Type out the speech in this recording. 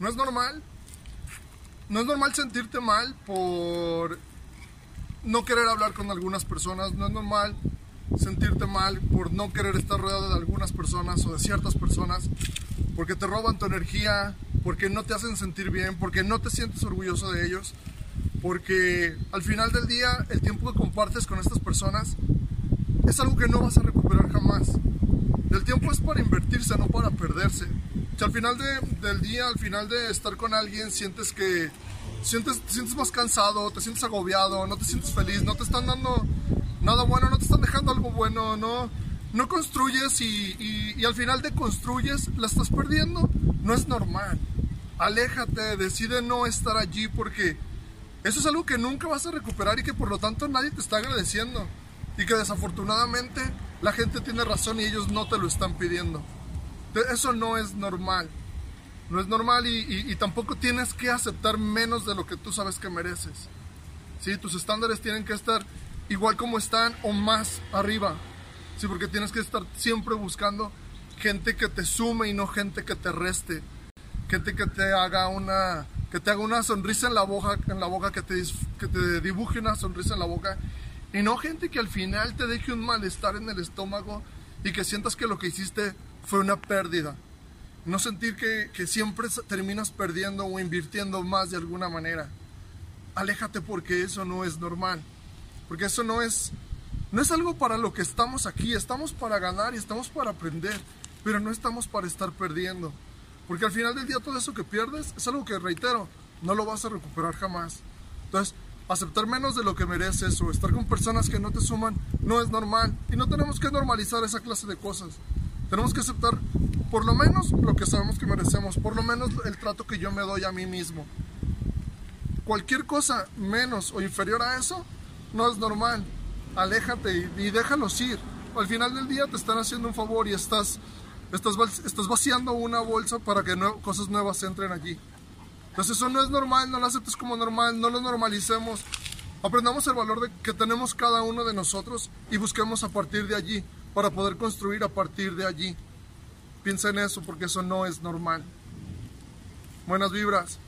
No es normal. No es normal sentirte mal por no querer hablar con algunas personas. No es normal sentirte mal por no querer estar rodeado de algunas personas o de ciertas personas. Porque te roban tu energía, porque no te hacen sentir bien, porque no te sientes orgulloso de ellos. Porque al final del día el tiempo que compartes con estas personas es algo que no vas a recuperar jamás. El tiempo es para invertirse, no para perderse. Si al final del día, al final de estar con alguien, sientes que sientes, te sientes más cansado, te sientes agobiado, no te sientes feliz, no te están dando nada bueno, no te están dejando algo bueno, no, no construyes y, y al final de construyes, la estás perdiendo. No es normal. Aléjate, decide no estar allí porque eso es algo que nunca vas a recuperar y que por lo tanto nadie te está agradeciendo. Y que desafortunadamente la gente tiene razón y ellos no te lo están pidiendo. Eso no es normal. No es normal y, tampoco tienes que aceptar menos de lo que tú sabes que mereces. ¿Sí? Tus estándares tienen que estar igual como están o más arriba. ¿Sí? Porque tienes que estar siempre buscando gente que te sume y no gente que te reste. Gente que te haga una, que te haga una sonrisa en la boca, en la boca que, te, que te dibuje una sonrisa en la boca. Y no gente que al final te deje un malestar en el estómago y que sientas que lo que hiciste fue una pérdida. No sentir que, que siempre terminas perdiendo o invirtiendo más de alguna manera. Aléjate porque eso no es normal. Porque eso no es, no es algo para lo que estamos aquí. Estamos para ganar y estamos para aprender. Pero no estamos para estar perdiendo. Porque al final del día todo eso que pierdes es algo que, reitero, no lo vas a recuperar jamás. Entonces, aceptar menos de lo que mereces o estar con personas que no te suman no es normal. Y no tenemos que normalizar esa clase de cosas. Tenemos que aceptar por lo menos lo que sabemos que merecemos, por lo menos el trato que yo me doy a mí mismo. Cualquier cosa menos o inferior a eso no es normal. Aléjate y, déjalos ir. Al final del día te están haciendo un favor y estás, estás, estás vaciando una bolsa para que cosas nuevas entren allí. Entonces eso no es normal, no lo aceptes como normal, no lo normalicemos. Aprendamos el valor de, que tenemos cada uno de nosotros y busquemos a partir de allí para poder construir a partir de allí. Piensa en eso porque eso no es normal. Buenas vibras.